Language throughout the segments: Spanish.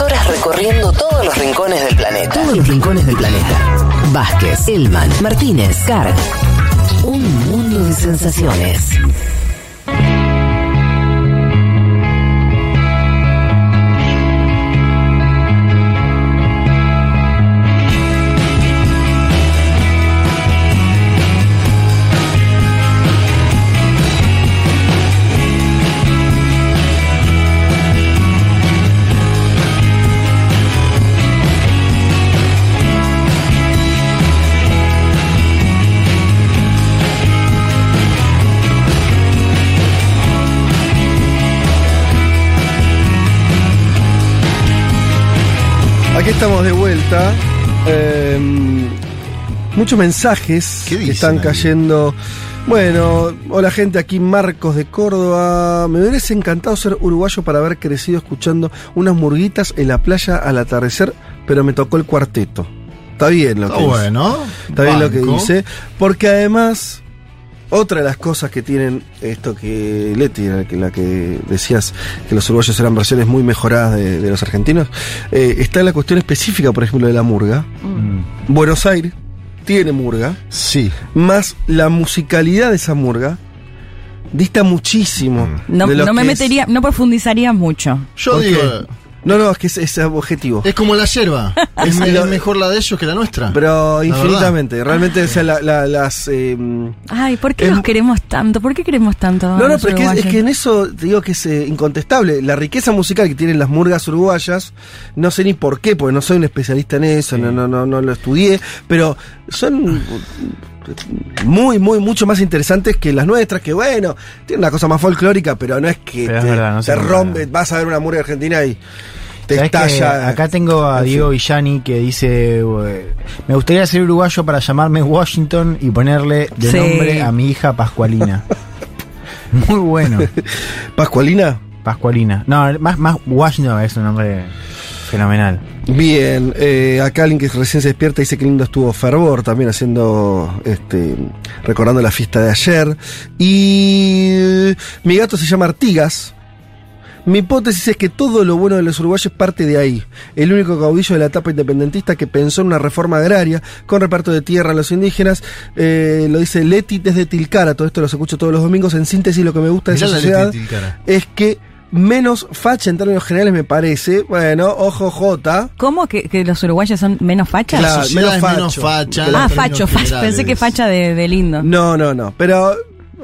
Horas recorriendo todos los rincones del planeta. Todos los rincones del planeta. Vázquez, Elman, Martínez, Carg. Un mundo de sensaciones. Estamos de vuelta. Eh, muchos mensajes ¿Qué que están ahí? cayendo. Bueno, hola gente, aquí Marcos de Córdoba. Me hubiese encantado ser uruguayo para haber crecido escuchando unas murguitas en la playa al atardecer, pero me tocó el cuarteto. Está bien lo Está que dice. bueno. Está bien lo que dice. Porque además, otra de las cosas que tienen, esto que Leti, la que, la que decías que los uruguayos eran versiones muy mejoradas de, de los argentinos, eh, está la cuestión específica, por ejemplo, de la murga. Buenos Aires tiene murga, Sí. más la musicalidad de esa murga dista muchísimo. No, de lo no me metería, no profundizaría mucho. Yo digo, No, no, es que es, es objetivo. es como la yerba. es, mejor la de ellos que la nuestra. Pero La infinitamente. Realmente, o sea, la- la- las. eh, Ay, ¿por qué Es- nos queremos tanto? ¿Por qué queremos tanto? No, no, pero es que en eso te digo que es eh, incontestable. La riqueza musical que tienen las murgas uruguayas, no sé ni por qué, porque no soy un especialista en eso, no, no, no, no lo estudié, pero son muy, muy, mucho más interesantes que las nuestras, que bueno, tienen una cosa más folclórica, pero no es que Pero es te, verdad, no se te compara. rompe, vas a ver una murga argentina y te ¿Sabés que estalla. acá tengo a. Diego Villani que dice: Me gustaría ser uruguayo para llamarme Washington y ponerle de Sí. nombre a mi hija Pascualina. Muy bueno, Pascualina. Pascualina. No, más, más Washington es un nombre fenomenal. Bien, eh, acá alguien que recién se despierta dice que lindo estuvo Fervor también haciendo, este, recordando la fiesta de ayer. Y eh, mi gato se llama Artigas. Mi hipótesis es que todo lo bueno de los uruguayos parte de ahí. El único caudillo de la etapa independentista que pensó en una reforma agraria con reparto de tierra a los indígenas, eh, lo dice Leti desde Tilcara. Todo esto lo escucho todos los domingos. En síntesis, lo que me gusta de esa sociedad es que menos facha en términos generales me parece. Bueno, ojo J. ¿Cómo que, que los uruguayos son menos fachas? Claro, menos es menos facho. facha. ah, facho, facho. Pensé que facha de, de lindo. No, no, no. Pero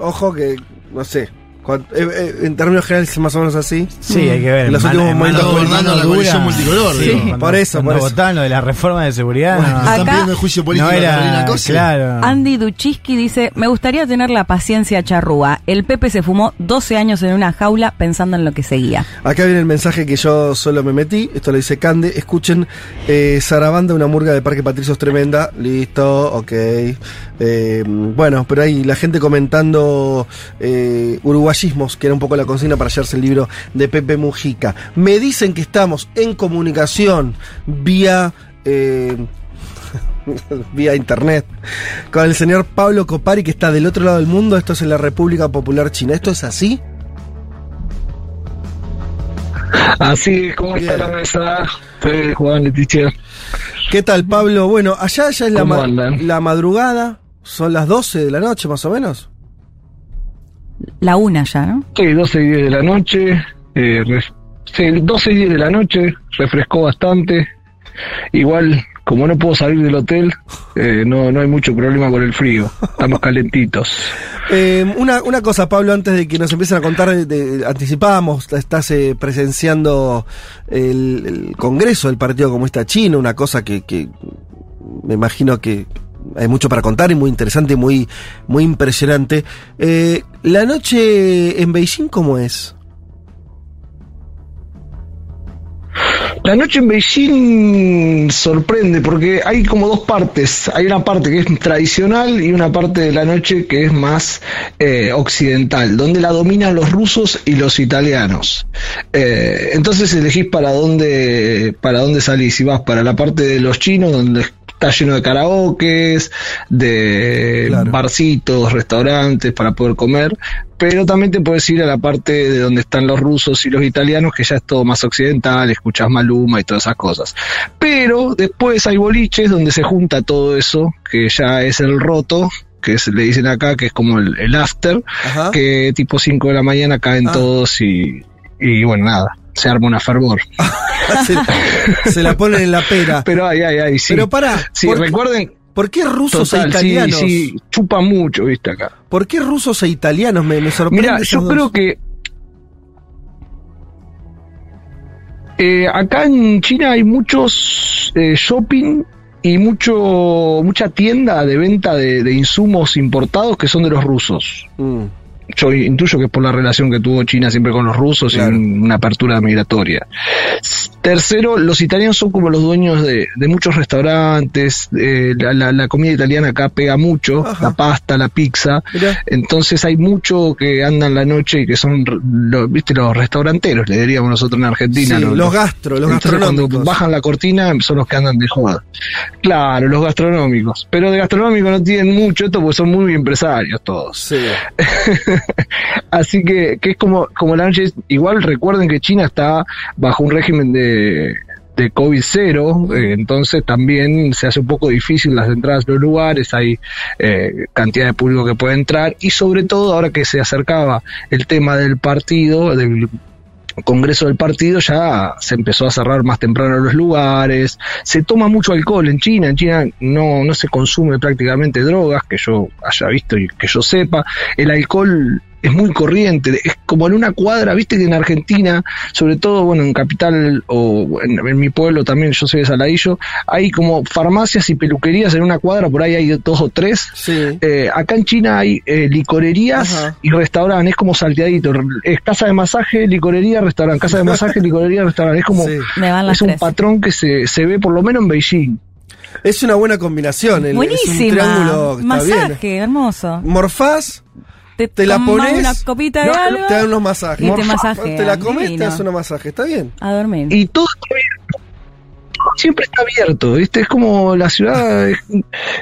ojo que, no sé. Eh, eh, en términos generales es más o menos así. Sí, hay que ver. En los últimos mano momentos gobernando la coalición multicolor, Sí, digo. Por eso, por eso. votaban lo de la reforma de seguridad. Bueno, no, están Acá- pidiendo el juicio político no era. Claro. Andy Duchiski dice, me gustaría tener la paciencia charrúa. El Pepe se fumó 12 años en una jaula pensando en lo que seguía. Acá viene el mensaje que yo solo me metí. Esto lo dice Cande. Escuchen, eh, Sarabanda, una murga de Parque Patricios tremenda. Listo, ok. Eh, bueno, pero ahí la gente comentando eh, uruguayismos, que era un poco la consigna para hallarse el libro de Pepe Mujica. Me dicen que estamos en comunicación vía. eh, vía internet con el señor Pablo Copari que está del otro lado del mundo esto es en la República Popular China ¿esto es así? Así es, ¿cómo está la mesa? Fede, Juan, Leticia. ¿Qué tal, Pablo? Bueno, allá ya es la, ¿Cómo ma- andan? la madrugada, son las 12 de la noche más o menos. La una ya, ¿no? Sí, 12 y 10 de la noche. Eh, sí, 12 y 10 de la noche, refrescó bastante. Igual, como no puedo salir del hotel, eh, no, no hay mucho problema con el frío. Estamos calentitos. Eh, una, una cosa, Pablo, antes de que nos empiecen a contar, de- de- anticipábamos, estás eh, presenciando el, el Congreso del Partido Comunista Chino, una cosa que, que me imagino que hay mucho para contar y muy interesante y muy, muy impresionante. Eh, la noche en Beijing, ¿cómo es? La noche en Beijing sorprende porque hay como dos partes. Hay una parte que es tradicional y una parte de la noche que es más eh, occidental, donde la dominan los rusos y los italianos. Eh, entonces elegís para dónde, para dónde salís. Si vas para la parte de los chinos, donde está lleno de karaokes, de Claro. barcitos, restaurantes para poder comer, pero también te puedes ir a la parte de donde están los rusos y los italianos, que ya es todo más occidental, escuchas Maluma y todas esas cosas. Pero después hay boliches donde se junta todo eso, que ya es el roto, que se le dicen acá, que es como el, el after, Ajá. que tipo 5 de la mañana caen Ah. todos y, y bueno, nada, se arma una fervor. se, se la ponen en la pera. Pero ay, ay, ay, sí. Pero pará, Sí, ¿por, recuerden, ¿por qué rusos e total, italianos? sí, chupa mucho, viste acá. ¿Por qué rusos e italianos? Me, me sorprende. Mira, yo dos. creo que eh, acá en China hay muchos eh, shopping y mucho mucha tienda de venta de, de insumos importados que son de los rusos. Mm. Yo intuyo que es por la relación que tuvo China siempre con los rusos Claro. y un- una apertura migratoria. Tercero, los italianos son como los dueños de, de muchos restaurantes. eh, la, la- la comida italiana acá pega mucho, Ajá. la pasta, la pizza. Mirá. Entonces hay mucho que andan la noche y que son, lo- viste, los restauranteros, le diríamos nosotros en Argentina. Los gastro, los Entonces, cuando bajan la cortina son los que andan de joda. Claro, los gastronómicos. Pero de gastronómicos no tienen mucho esto porque son muy empresarios todos. Sí. Así que, que es como, como la noche. Igual recuerden que China está bajo un régimen de, de COVID cero, eh, entonces también se hace un poco difícil las entradas a los lugares, hay eh, cantidad de público que puede entrar y sobre todo ahora que se acercaba el tema del partido, del Congreso del partido ya se empezó a cerrar más temprano los lugares, se toma mucho alcohol en China, en China no, no se consume prácticamente drogas, que yo haya visto y que yo sepa, el alcohol es muy corriente, es como en una cuadra, viste que en Argentina, sobre todo, bueno, en Capital o en, en mi pueblo también, yo soy de Saladillo, hay como farmacias y peluquerías en una cuadra, por ahí hay dos o tres, Sí. eh, acá en China hay eh, licorerías Ajá. y restaurantes, es como salteadito. Es casa de masaje, licorería, restaurante. Casa de masaje, licorería, restaurante. Es como. Sí. Es un tres. patrón que se, se ve por lo menos en Beijing. Es una buena combinación. el- Es un triángulo Masaje, bien. hermoso. Morfás, te la pones. una copita de no, algo Te dan unos masajes. y te masajean, Te la comes, te das unos masajes. Está bien. a dormir. Y todo está abierto. Todo Siempre está abierto, ¿viste? Es como la ciudad, es,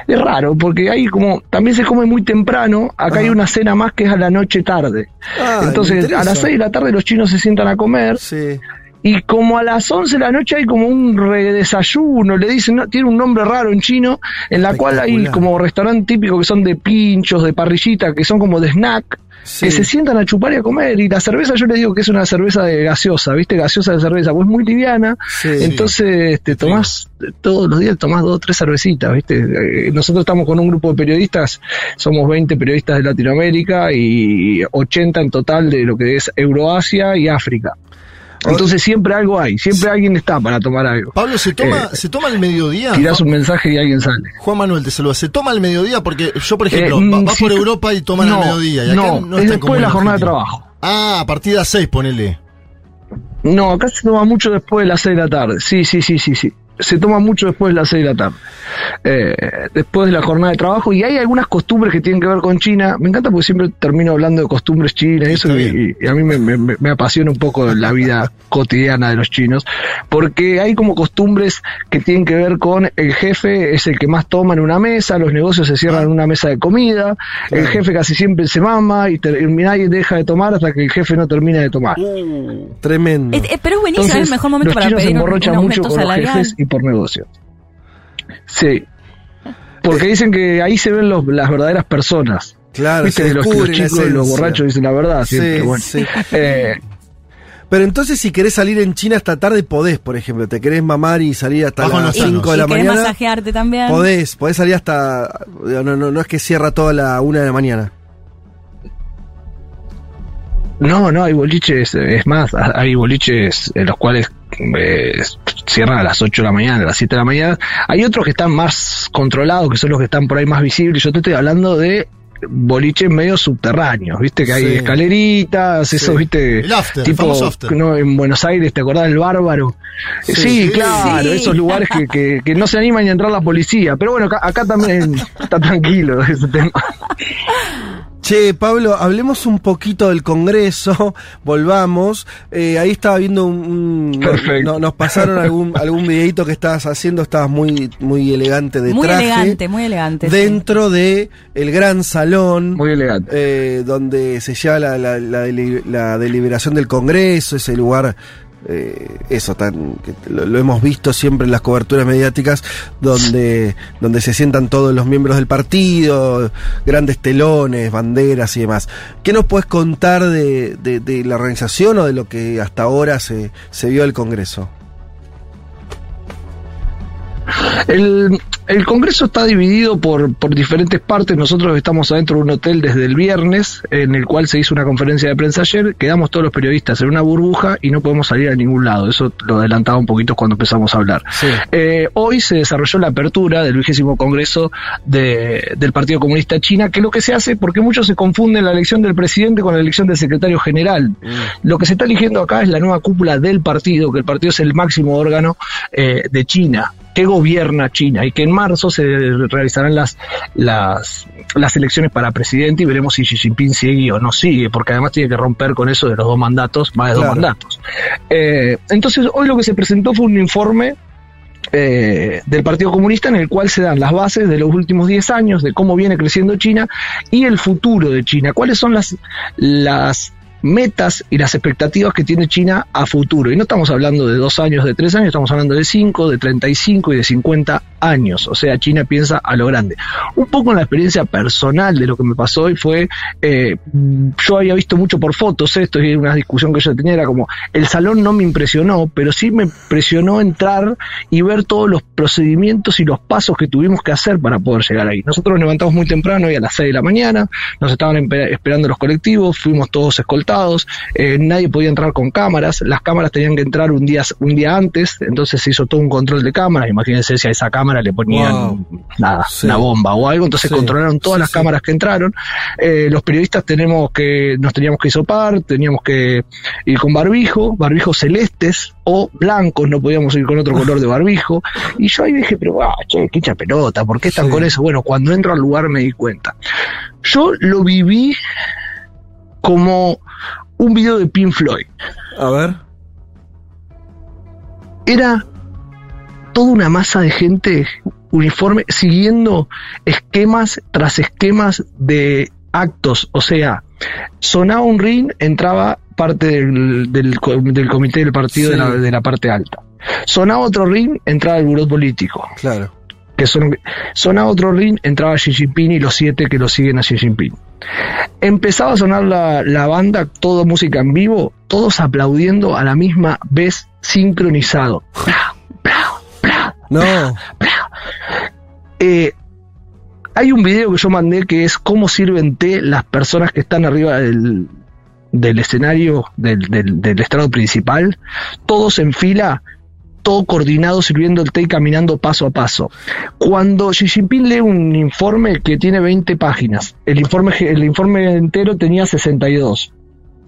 es raro, porque hay como, también se come muy temprano, acá hay una cena más que es a la noche tarde. Ah, Entonces, a las 6 de la tarde los chinos se sientan a comer, Sí. Y como a las 11 de la noche hay como un redesayuno, le dicen, no, tiene un nombre raro en chino, en la cual hay como restaurantes típicos que son de pinchos, de parrillita, que son como de snack, Sí. que se sientan a chupar y a comer. Y la cerveza yo le digo que es una cerveza de gaseosa, ¿viste? Gaseosa de cerveza, pues muy liviana. Sí. Entonces te tomás, todos los días tomás dos o tres cervecitas, ¿viste? Eh, Nosotros estamos con un grupo de periodistas, somos 20 periodistas de Latinoamérica y 80 en total de lo que es Euroasia y África. Entonces siempre algo hay, siempre alguien está para tomar algo. Pablo, ¿se toma, Eh, ¿se toma al mediodía? Tirás un mensaje y alguien sale. Juan Manuel te saluda. ¿Se toma al mediodía? Porque yo, por ejemplo, Eh, va- mm, vas sí, por Europa y toman no, al mediodía. Y acá no, no, es después de la jornada de trabajo. Ah, a partir de las 6, ponele. No, acá se toma mucho después de las 6 de la tarde. Sí, sí, sí, sí, sí. Se toma mucho después de las 6 de la tarde. Eh, después de la jornada de trabajo. Y hay algunas costumbres que tienen que ver con China. Me encanta porque siempre termino hablando de costumbres chinas y eso. Y, a mí me, me- me apasiona un poco la vida cotidiana de los chinos. Porque hay como costumbres que tienen que ver con el jefe es el que más toma en una mesa. Los negocios se cierran en una mesa de comida. El jefe casi siempre se mama y, nadie deja de tomar hasta que el jefe no termina de tomar. Tremendo. Es- eh, pero es buenísimo, es el mejor momento los para chinos se pedir un, mucho con los jefes y por negocios. Sí. Porque dicen que ahí se ven los- las verdaderas personas. Claro, Viste se los, la chicos y los borrachos dicen la verdad siempre. Sí, bueno. sí. Eh, Pero entonces, si querés salir en China esta tarde, podés, por ejemplo. Te querés mamar y salir hasta Bajo las los 5 sanos. de la mañana. masajearte también. Podés, podés salir hasta. No, no, no es que cierra toda la 1 de la mañana. no, no, hay boliches, es más, ha- hay boliches en los cuales eh, cierran a las 8 de la mañana, a las 7 de la mañana. Hay otros que están más controlados, que son los que están por ahí más visibles. Yo te estoy hablando de boliches medio subterráneos, viste que hay Sí. escaleritas, esos, viste, El after, tipo after. no, en Buenos Aires, ¿te acordás del bárbaro? Sí, Sí. claro, Sí. esos lugares que, que, que no se animan ni a entrar la policía, pero bueno, acá, acá también está tranquilo ese tema. Che, Pablo, hablemos un poquito del Congreso, volvamos. Eh, ahí estaba viendo un... un- Perfecto. no- nos pasaron algún, algún videito que estabas haciendo, estabas muy, muy elegante de Muy traje. elegante, muy elegante. sí. Dentro de el gran salón. Muy elegante. eh, donde se lleva la, la- la deli- la deliberación del Congreso, ese lugar, eh, eso tan, que lo, lo hemos visto siempre en las coberturas mediáticas, donde, donde se sientan todos los miembros del partido, grandes telones, banderas y demás. ¿Qué nos puedes contar de, de- de la organización o de lo que hasta ahora se, se vio del Congreso? El, el Congreso está dividido por, por diferentes partes. Nosotros estamos adentro de un hotel desde el viernes, en el cual se hizo una conferencia de prensa ayer. Quedamos todos los periodistas en una burbuja y no podemos salir a ningún lado. Eso lo adelantaba un poquito cuando empezamos a hablar. Sí. Eh, hoy se desarrolló la apertura del vigésimo Congreso de- del Partido Comunista China, que es lo que se hace porque muchos se confunden la elección del presidente con la elección del secretario general. Lo que se está eligiendo acá es la nueva cúpula del partido, que el partido es el máximo órgano eh, de China que gobierna China y que en marzo se realizarán las, las, las elecciones para presidente y veremos si Xi Jinping sigue o no sigue, porque además tiene que romper con eso de los dos mandatos, más de Claro. dos mandatos. Eh, entonces, hoy lo que se presentó fue un informe eh, del Partido Comunista en el cual se dan las bases de los últimos 10 años, de cómo viene creciendo China y el futuro de China. ¿Cuáles son las, las metas y las expectativas que tiene China a futuro? Y no estamos hablando de dos años, de tres años, estamos hablando de cinco, de 35 y de 50 años. O sea, China piensa a lo grande. Un poco en la experiencia personal de lo que me pasó hoy fue, eh, yo había visto mucho por fotos esto y una discusión que yo tenía era como, el salón no me impresionó, pero sí me impresionó entrar y ver todos los procedimientos y los pasos que tuvimos que hacer para poder llegar ahí. Nosotros nos levantamos muy temprano y a las 6 de la mañana, nos estaban esperando los colectivos, fuimos todos escoltados, eh, nadie podía entrar con cámaras, las cámaras tenían que entrar un día, un día antes, entonces se hizo todo un control de cámaras, imagínense si a esa cámara le ponían Wow. nada, Sí. una bomba o algo, entonces Sí. controlaron todas Sí, las cámaras que entraron, Eh, los periodistas tenemos que, nos teníamos que hisopar, teníamos que ir con barbijo, barbijos celestes o blancos, no podíamos ir con otro color de barbijo, y yo ahí dije, pero ah, che, qué pelota, ¿por qué están con eso? Bueno, cuando entro al lugar me di cuenta. Yo lo viví como un video de Pink Floyd. A ver. era toda una masa de gente uniforme siguiendo esquemas tras esquemas de actos. O sea, sonaba un ring, entraba parte del, del, del comité del partido Sí. de, la, de la parte alta. Sonaba otro ring, entraba el buró político. Claro. Que son, sonaba otro ring, entraba Xi Jinping y los siete que lo siguen a Xi Jinping. Empezaba a sonar la, la banda, toda música en vivo, todos aplaudiendo a la misma vez, sincronizado. No. Eh, hay un video que yo mandé que es cómo sirven té las personas que están arriba del, del escenario del, del, del estrado principal, todos en fila, todo coordinado sirviendo el té y caminando paso a paso. Cuando Xi Jinping lee un informe que tiene 20 páginas, el informe, el informe entero tenía 62.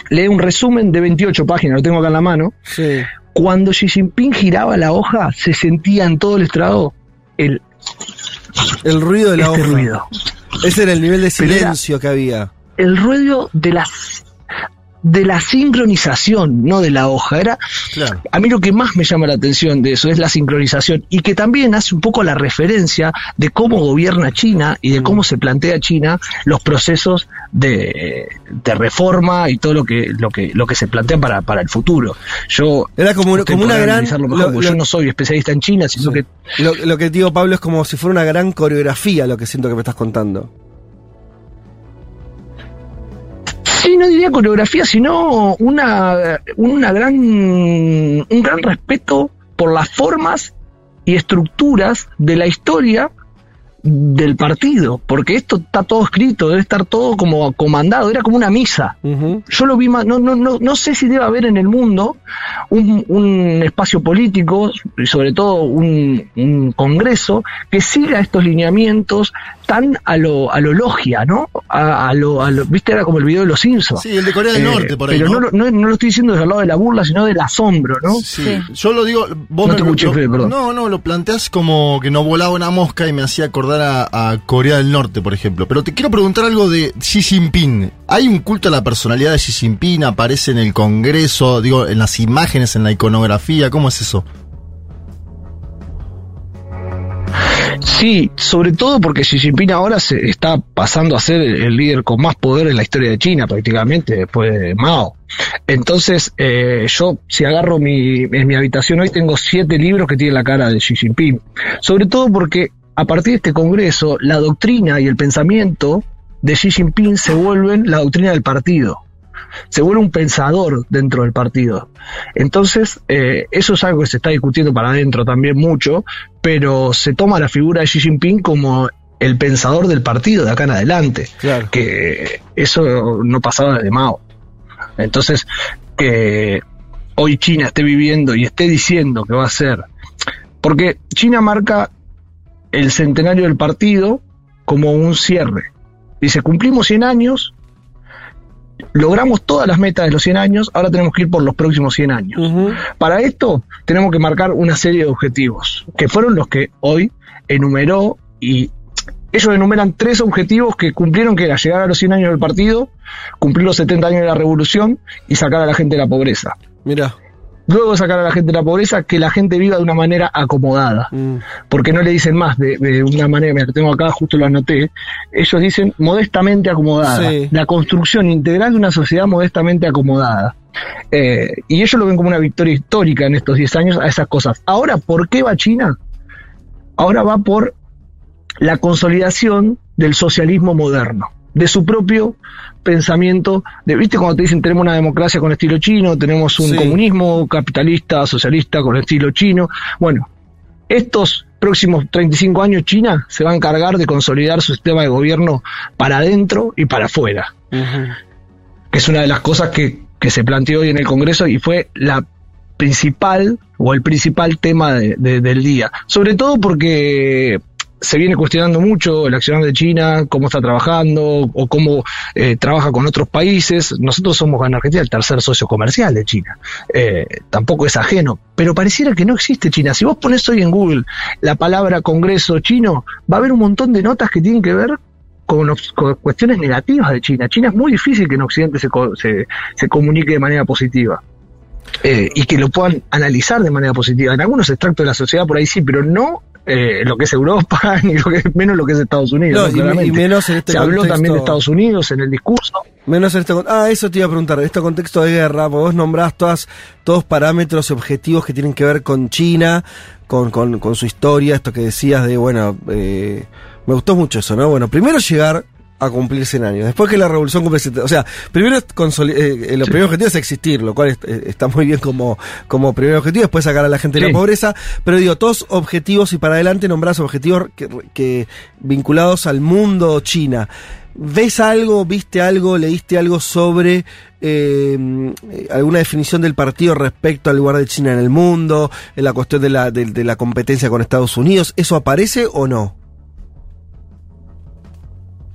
Lee un resumen de 28 páginas, lo tengo acá en la mano. Sí. Cuando Xi Jinping giraba la hoja, se sentía en todo el estrado el El ruido de la este hoja. ruido. Ese era el nivel de silencio que había. El ruido de las de la sincronización, no de la hoja. Era Claro. a mí lo que más me llama la atención de eso es la sincronización y que también hace un poco la referencia de cómo gobierna China y de cómo se plantea China los procesos de, de reforma y todo lo que lo que lo que se plantea para, para el futuro. Yo Era como, una gran. mejor, lo- yo no soy especialista en China, sino Sí. que Lo, lo que digo, Pablo, es como si fuera una gran coreografía lo que siento que me estás contando. Sí, no diría coreografía, sino una, una gran, un gran respeto por las formas y estructuras de la historia del partido, porque esto está todo escrito, debe estar todo como comandado, era como una misa. Yo lo vi más, no, no, no, no sé si debe haber en el mundo un, un espacio político y sobre todo un, un congreso que siga estos lineamientos tan a lo, a lo logia, ¿no? A, a lo, a lo- viste, era como el video de los Simpsons. Sí, el de Corea del Norte, por ahí, Pero ¿no? no, lo- no, no lo estoy diciendo desde el lado de la burla, sino del asombro, ¿no? Sí. Sí. Yo lo digo, vos No me te escuché, lo- perdón. No, no, lo planteás como que no volaba una mosca y me hacía acordar a, a Corea del Norte, por ejemplo. Pero te quiero preguntar algo de Xi Jinping. ¿Hay un culto a la personalidad de Xi Jinping? ¿Aparece en el Congreso? Digo, en las imágenes, en la iconografía? ¿Cómo es eso? Sí, sobre todo porque Xi Jinping ahora se está pasando a ser el, líder con más poder en la historia de China, prácticamente, después de Mao. Entonces, eh, yo, si agarro mi, en mi habitación hoy, tengo siete libros que tienen la cara de Xi Jinping. Sobre todo porque a partir de este congreso, la doctrina y el pensamiento de Xi Jinping se vuelven la doctrina del partido. Se vuelve un pensador dentro del partido. Entonces, eh, eso es algo que se está discutiendo para adentro también mucho, pero se toma la figura de Xi Jinping como el pensador del partido de acá en adelante, Claro. que eso no pasaba desde Mao. Entonces, que hoy China esté viviendo y esté diciendo que va a ser, porque China marca el centenario del partido como un cierre. Dice, cumplimos 100 años, logramos todas las metas de los 100 años, ahora tenemos que ir por los próximos 100 años. Para esto tenemos que marcar una serie de objetivos, que fueron los que hoy enumeró y ellos enumeran tres objetivos que cumplieron, que era llegar a los 100 años del partido, cumplir los 70 años de la revolución y sacar a la gente de la pobreza. Mira. Luego sacar a la gente de la pobreza, que la gente viva de una manera acomodada Mm. porque no le dicen más de, de una manera, mira, que tengo acá, justo lo anoté, ellos dicen modestamente acomodada, Sí. la construcción integral de una sociedad modestamente acomodada. Eh, y ellos lo ven como una victoria histórica en estos 10 años a esas cosas. Ahora, ¿por qué va China? Ahora va por la consolidación del socialismo moderno, de su propio pensamiento, de, viste cuando te dicen tenemos una democracia con estilo chino, tenemos un Sí. comunismo capitalista, socialista con estilo chino, bueno, estos próximos 35 años China se va a encargar de consolidar su sistema de gobierno para adentro y para afuera, que es una de las cosas que, que se planteó hoy en el Congreso y fue la principal o el principal tema de- de- del día. Sobre todo porque se viene cuestionando mucho el accionar de China, cómo está trabajando o cómo eh, trabaja con otros países. Nosotros somos en Argentina el tercer socio comercial de China. Eh, tampoco es ajeno, pero pareciera que no existe China. Si vos pones hoy en Google la palabra Congreso chino, va a haber un montón de notas que tienen que ver con, con cuestiones negativas de China. China es muy difícil que en Occidente se, se, se comunique de manera positiva. Eh, y que lo puedan analizar de manera positiva. En algunos extractos de la sociedad por ahí sí, pero no eh, lo que es Europa, ni lo que, menos lo que es Estados Unidos. No, ¿no? y- menos en este Se habló contexto- también de Estados Unidos en el discurso. Menos en este Ah, eso te iba a preguntar. En este contexto de guerra, vos nombrás todas, todos parámetros y objetivos que tienen que ver con China, con, con, con su historia, esto que decías de, bueno, eh, me gustó mucho eso, ¿no? Bueno, primero llegar a cumplir 100 años. Después que la revolución cumple 70. O sea, primero eh, eh, lo primer objetivo es existir, lo cual es- eh, está muy bien como, como primer objetivo. Después sacar a la gente de Sí. la pobreza. Pero digo, todos objetivos y para adelante nombrás objetivos que, que vinculados al mundo China. ¿Ves algo, viste algo, leíste algo sobre eh, eh, alguna definición del partido respecto al lugar de China en el mundo, en la cuestión de la, de, de la competencia con Estados Unidos? ¿Eso aparece o no?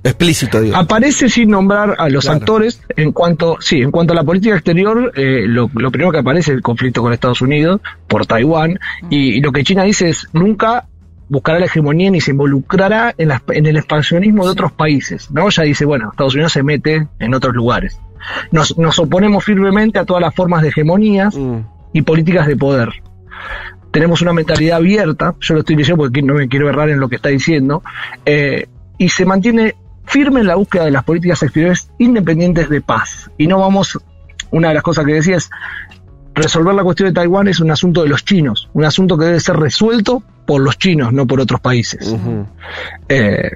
Explícito, digo. Aparece sin nombrar a los Claro. actores en cuanto, sí, en cuanto a la política exterior, eh, lo, lo primero que aparece es el conflicto con Estados Unidos por Taiwán y, y lo que China dice es nunca buscará la hegemonía ni se involucrará en, la- en el expansionismo de otros países, ¿no? Ya dice, bueno, Estados Unidos se mete en otros lugares. Nos, nos oponemos firmemente a todas las formas de hegemonías Mm. y políticas de poder. Tenemos una mentalidad abierta, yo lo estoy diciendo porque no me quiero errar en lo que está diciendo, eh, y se mantiene firme en la búsqueda de las políticas exteriores independientes de paz. Y no vamos, una de las cosas que decía es, resolver la cuestión de Taiwán es un asunto de los chinos, un asunto que debe ser resuelto por los chinos, no por otros países. Eh,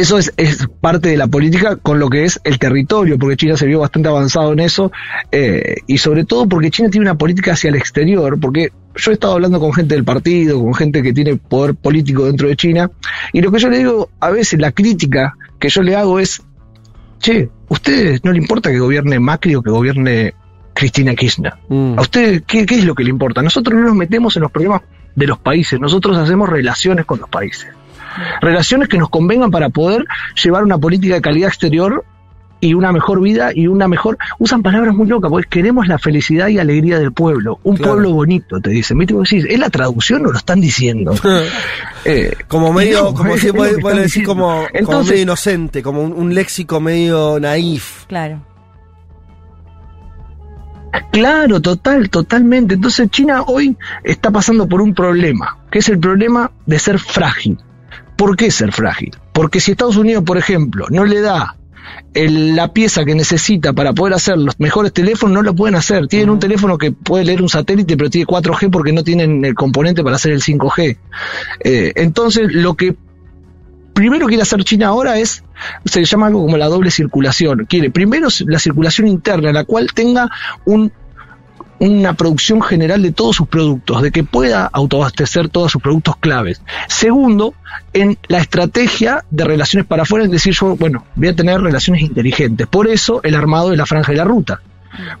eso es, es parte de la política con lo que es el territorio, porque China se vio bastante avanzado en eso, eh, y sobre todo porque China tiene una política hacia el exterior, porque yo he estado hablando con gente del partido, con gente que tiene poder político dentro de China, y lo que yo le digo, a veces la crítica que yo le hago es, che, ¿a ustedes no le importa que gobierne Macri o que gobierne Cristina Kirchner? Mm. ¿A usted qué, qué es lo que le importa? Nosotros no nos metemos en los problemas de los países, nosotros hacemos relaciones con los países. Relaciones que nos convengan para poder llevar una política de calidad exterior y una mejor vida y una mejor... Usan palabras muy locas, porque queremos la felicidad y alegría del pueblo. Un Claro. pueblo bonito, te dicen. ¿Viste? Vos decís, ¿Es la traducción o lo están diciendo? Eh, Como medio, no, como si puede, decir diciendo. como, como medio inocente, como un, un léxico medio naif. Claro. Claro, total, totalmente. Entonces China hoy está pasando por un problema, que es el problema de ser frágil. ¿Por qué ser frágil? Porque si Estados Unidos, por ejemplo, no le da el- la pieza que necesita para poder hacer los mejores teléfonos, no lo pueden hacer. Tienen un teléfono que puede leer un satélite, pero tiene 4G porque no tienen el componente para hacer el 5G. Eh, entonces, lo que primero quiere hacer China ahora es, se llama algo como la doble circulación. Quiere primero la circulación interna, la cual tenga un una producción general de todos sus productos, de que pueda autoabastecer todos sus productos claves. Segundo, en la estrategia de relaciones para afuera, es decir, yo, bueno, voy a tener relaciones inteligentes. Por eso el armado de la franja de la ruta.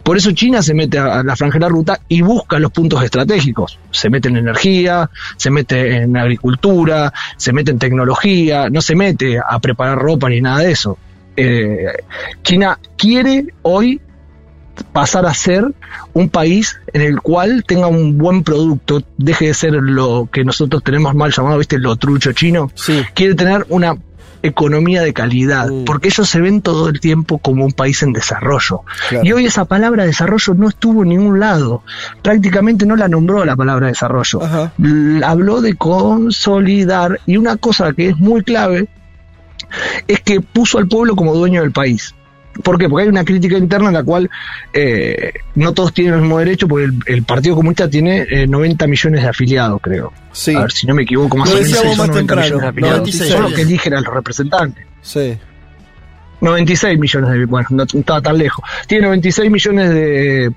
Por eso China se mete a la franja de la ruta y busca los puntos estratégicos. Se mete en energía, se mete en agricultura, se mete en tecnología, no se mete a preparar ropa ni nada de eso. Eh, China quiere hoy pasar a ser un país en el cual tenga un buen producto, deje de ser lo que nosotros tenemos mal llamado, viste, lo trucho chino. Sí. Quiere tener una economía de calidad, Mm. porque ellos se ven todo el tiempo como un país en desarrollo. Claro. Y hoy esa palabra desarrollo no estuvo en ningún lado. Prácticamente no la nombró la palabra desarrollo. Ajá. Habló de consolidar y una cosa que es muy clave es que puso al pueblo como dueño del país. ¿Por qué? Porque hay una crítica interna en la cual eh, no todos tienen el mismo derecho, porque el, el Partido Comunista tiene eh, 90 millones de afiliados, creo. Sí. A ver si no me equivoco, más Lo o menos decíamos son más 90 temprano, millones de afiliados. 96. Son los que eligen a los representantes. Sí. 96 millones de, bueno, no estaba tan lejos. Tiene 96 millones de,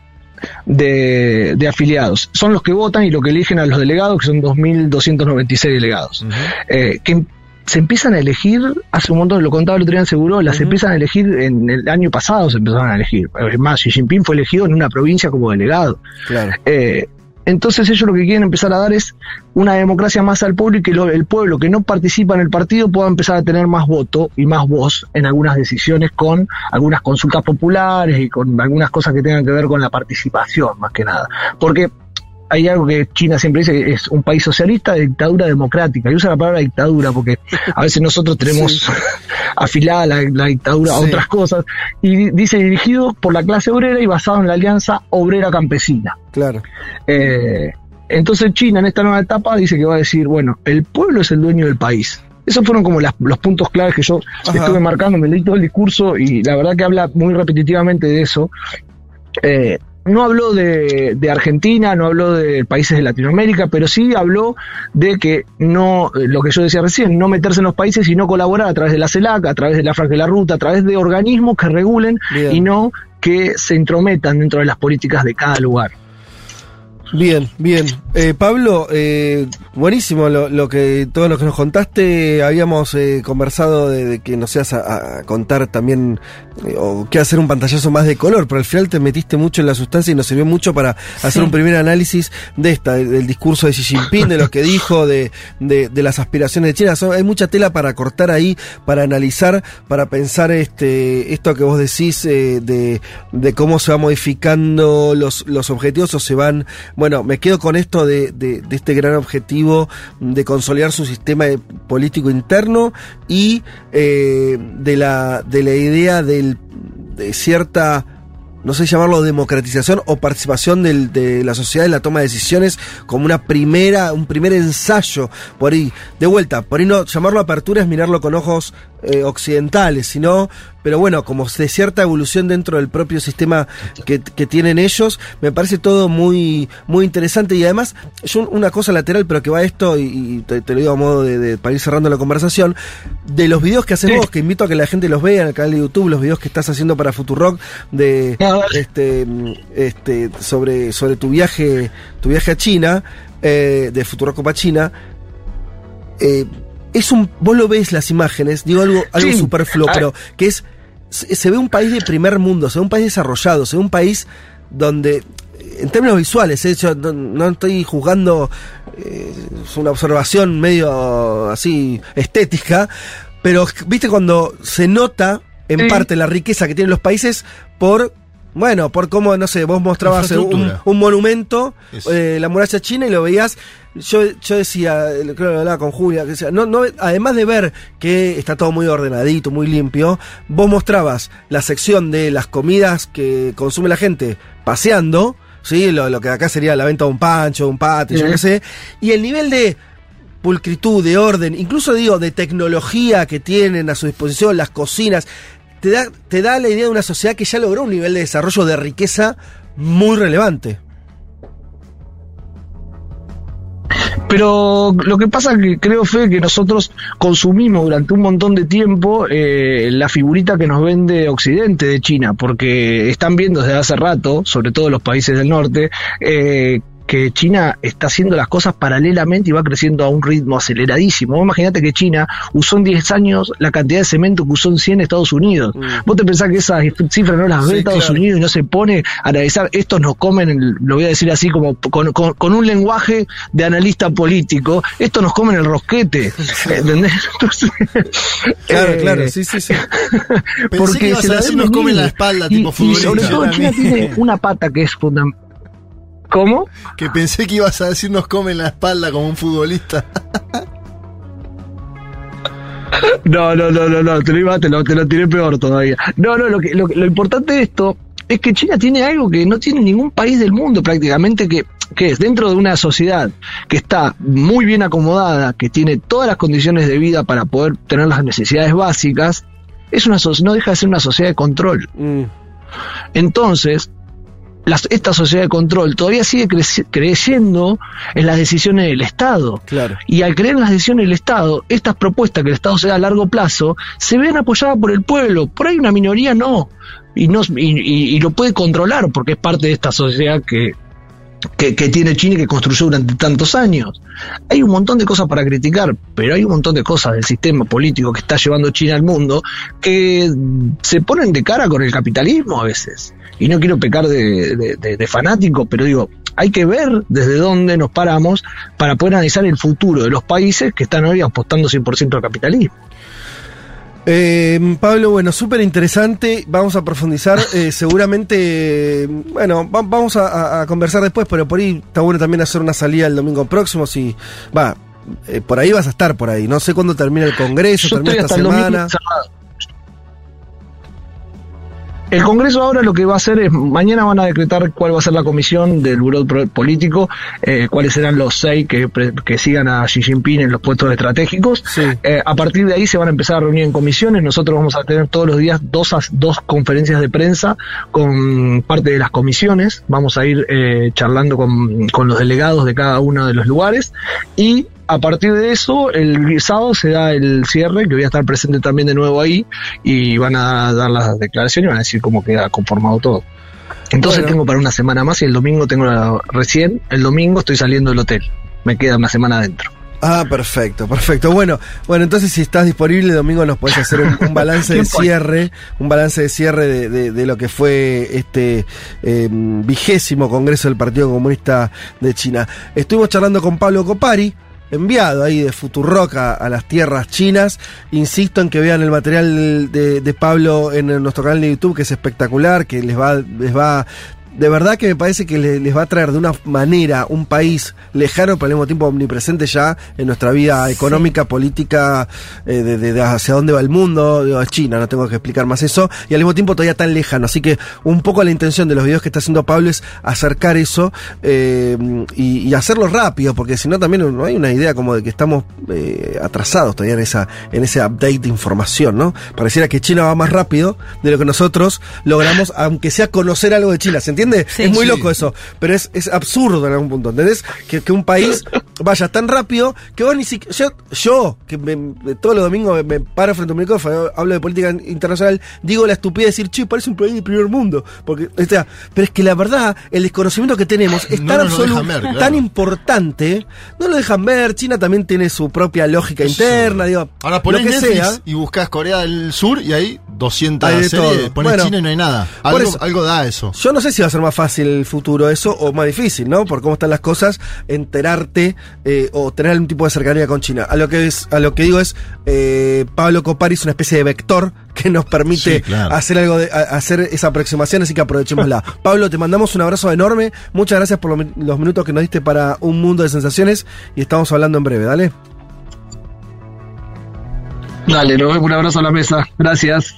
de, de afiliados. Son los que votan y los que eligen a los delegados, que son 2.296 delegados. Eh, que se empiezan a elegir, hace un montón, lo contaba el otro día en Seguro, las empiezan a elegir en el año pasado, se empezaron a elegir. Es más, Xi Jinping fue elegido en una provincia como delegado. Claro. Eh, entonces ellos lo que quieren empezar a dar es una democracia más al pueblo y que lo- el pueblo que no participa en el partido pueda empezar a tener más voto y más voz en algunas decisiones con algunas consultas populares y con algunas cosas que tengan que ver con la participación más que nada. Porque hay algo que China siempre dice, es un país socialista de dictadura democrática. Y usa la palabra dictadura porque a veces nosotros tenemos afilada la, la dictadura a otras cosas. Y di- dice dirigido por la clase obrera y basado en la alianza obrera campesina. Claro. Eh, entonces China en esta nueva etapa dice que va a decir, bueno, el pueblo es el dueño del país. Esos fueron como las- los puntos claves que yo Ajá. estuve marcando, me leí todo el discurso y la verdad que habla muy repetitivamente de eso. Eh, no habló de, de Argentina, no habló de países de Latinoamérica, pero sí habló de que no, lo que yo decía recién, no meterse en los países y no colaborar a través de la CELAC, a través de la Franja de la Ruta, a través de organismos que regulen Bien. y no que se intrometan dentro de las políticas de cada lugar. Bien, bien. Eh, Pablo, eh, buenísimo lo, lo que todo lo que nos contaste. Habíamos eh, conversado de, de que nos ibas a, a contar también o que hacer un pantallazo más de color, pero al final te metiste mucho en la sustancia y nos sirvió mucho para hacer un primer análisis de esta, de- del discurso de Xi Jinping, de lo que dijo, de, de, de las aspiraciones de China. Son- hay mucha tela para cortar ahí, para analizar, para pensar este esto que vos decís eh, de, de cómo se va modificando los, los objetivos o se van bueno, me quedo con esto de, de- de este gran objetivo de consolidar su sistema de- político interno y eh, de, la, de la idea del, de cierta, no sé llamarlo democratización o participación del- de la sociedad en la toma de decisiones como una primera, un primer ensayo. Por ahí, de vuelta, por ahí no llamarlo apertura es mirarlo con ojos eh, occidentales, sino, pero bueno, como de cierta evolución dentro del propio sistema que, que tienen ellos, me parece todo muy, muy interesante. Y además, yo una cosa lateral, pero que va a esto, y, y te, te lo digo a modo de, de- para ir cerrando la conversación, de los videos que haces vos, que invito a que la gente los vea en el canal de YouTube, los videos que estás haciendo para Futurock de este, este sobre, sobre tu viaje, tu viaje a China, eh, de Futurock para China, eh, es un, vos lo ves las imágenes, digo algo, algo Sí. superfluo, Ah. pero que es, se, ve un país de primer mundo, se ve un país desarrollado, se ve un país donde en términos visuales, ¿eh? Yo no, no estoy juzgando, eh, es una observación medio así estética, pero viste cuando se nota en Sí. parte la riqueza que tienen los países por, bueno, por cómo, no sé, vos mostrabas un, un monumento, eh, la muralla china y lo veías. Yo, yo decía, creo que hablaba con Julia, que decía, no, no, además de ver que está todo muy ordenadito, muy limpio, vos mostrabas la sección de las comidas que consume la gente paseando, ¿sí? Lo, lo que acá sería la venta de un pancho, un patio, yo qué sé, y el nivel de pulcritud, de orden, incluso digo, de tecnología que tienen a su disposición, las cocinas, te da, te da la idea de una sociedad que ya logró un nivel de desarrollo de riqueza muy relevante. Pero lo que pasa que creo, Fe, que nosotros consumimos durante un montón de tiempo eh, la figurita que nos vende Occidente de China, porque están viendo desde hace rato, sobre todo los países del norte, eh, que China está haciendo las cosas paralelamente y va creciendo a un ritmo aceleradísimo. Imagínate que China usó en 10 años la cantidad de cemento que usó en 100 Estados Unidos. Vos te pensás que esas cifras no las ve Sí, Estados claro. Unidos y no se pone a analizar, estos nos comen, lo voy a decir así como con, con- con un lenguaje de analista político, estos nos comen el rosquete, ¿entendés? Entonces, Claro, eh, claro, sí, sí, sí. Pensé que se a decir nos comen la espalda, Y- tipo y sobre futbolista. todo China tiene una pata que es fundamental. ¿Cómo? Que pensé que ibas a decir nos comen la espalda como un futbolista. No, no, no, no, no, te lo, iba, te lo, te lo tiré peor todavía. No, no, lo, que, lo, importante de esto es que China tiene algo que no tiene ningún país del mundo prácticamente, que, que es dentro de una sociedad que está muy bien acomodada, que tiene todas las condiciones de vida para poder tener las necesidades básicas, es una so- no deja de ser una sociedad de control. Mm. Entonces, las- esta sociedad de control todavía sigue creyendo en las decisiones del Estado. Claro. Y al creer en las decisiones del Estado, estas propuestas que el Estado se da a largo plazo se ven apoyadas por el pueblo. Por ahí una minoría no. Y, no, y, y- y lo puede controlar porque es parte de esta sociedad que, que, que tiene China y que construyó durante tantos años. Hay un montón de cosas para criticar, pero hay un montón de cosas del sistema político que está llevando China al mundo que se ponen de cara con el capitalismo a veces. Y no quiero pecar de, de- de- de fanático, pero digo, hay que ver desde dónde nos paramos para poder analizar el futuro de los países que están hoy apostando 100% al capitalismo. Eh, Pablo, bueno, súper interesante. Vamos a profundizar. eh, seguramente, bueno, va- vamos a, conversar después, pero por ahí está bueno también hacer una salida el domingo próximo. Si va, eh, por ahí vas a estar por ahí. No sé cuándo termina el congreso, Yo termina esta hasta el domingo semana. encerrado. El Congreso ahora lo que va a hacer es, mañana van a decretar cuál va a ser la comisión del Buró Político, eh, cuáles serán los seis que, que sigan a Xi Jinping en los puestos estratégicos. Sí. Eh, a partir de ahí se van a empezar a reunir en comisiones. Nosotros vamos a tener todos los días dos, dos conferencias de prensa con parte de las comisiones. Vamos a ir eh, charlando con, con los delegados de cada uno de los lugares. Y a partir de eso, el sábado se da el cierre, que voy a estar presente también de nuevo ahí. Y van a dar las declaraciones y van a decir cómo queda conformado todo. Entonces Bueno. tengo para una semana más y el domingo tengo la, recién, el domingo estoy saliendo del hotel. Me queda una semana adentro. Ah, perfecto, perfecto. Bueno, bueno, entonces si estás disponible el domingo nos podés hacer un, un balance de cierre, un balance de cierre de, de- de lo que fue este eh, vigésimo Congreso del Partido Comunista de China. Estuvimos charlando con Pablo Copari, enviado ahí de Futurock a, las tierras chinas. Insisto en que vean el material de, de Pablo en nuestro canal de YouTube, que es espectacular, que les va, les va de verdad que me parece que le- les va a traer de una manera un país lejano, pero al mismo tiempo omnipresente ya en nuestra vida económica, política, eh, de, de- de hacia dónde va el mundo, digo, China, no tengo que explicar más eso, y al mismo tiempo todavía tan lejano. Así que un poco la intención de los videos que está haciendo Pablo es acercar eso eh, y, y hacerlo rápido, porque si no también no hay una idea como de que estamos eh, atrasados todavía en esa en ese update de información, ¿no? Pareciera que China va más rápido de lo que nosotros logramos, aunque sea conocer algo de China, ¿se entiende? Sí. es muy Sí. loco eso, pero es, es absurdo en algún punto, ¿entendés? Que, que un país vaya tan rápido que vos ni siquiera. Yo, yo que me- todos los domingos me, me paro frente a un micrófono, hablo de política internacional, digo la estupidez de decir, che, parece un país del primer mundo. Porque, o sea, pero es que la verdad, el desconocimiento que tenemos es No tan lo absoluto, dejan ver, claro. tan importante, no lo dejan ver. China también tiene su propia lógica interna, digo. Ahora lo ponés que Netflix sea. y buscas Corea del Sur y hay 200 Hay de series, todo. pones Bueno, China y no hay nada. Algo, eso- algo da eso. Yo no sé si va a ser más fácil el futuro eso o más difícil, ¿no? Por cómo están las cosas, enterarte eh, o tener algún tipo de cercanía con China. A lo que es, a lo que digo es, eh, Pablo Copari es una especie de vector que nos permite Sí, claro. hacer algo de, a- hacer esa aproximación, así que aprovechémosla. Pablo, te mandamos un abrazo enorme. Muchas gracias por lo los minutos que nos diste para un mundo de sensaciones y estamos hablando en breve, dale. Dale, nos vemos, un abrazo a la mesa. Gracias.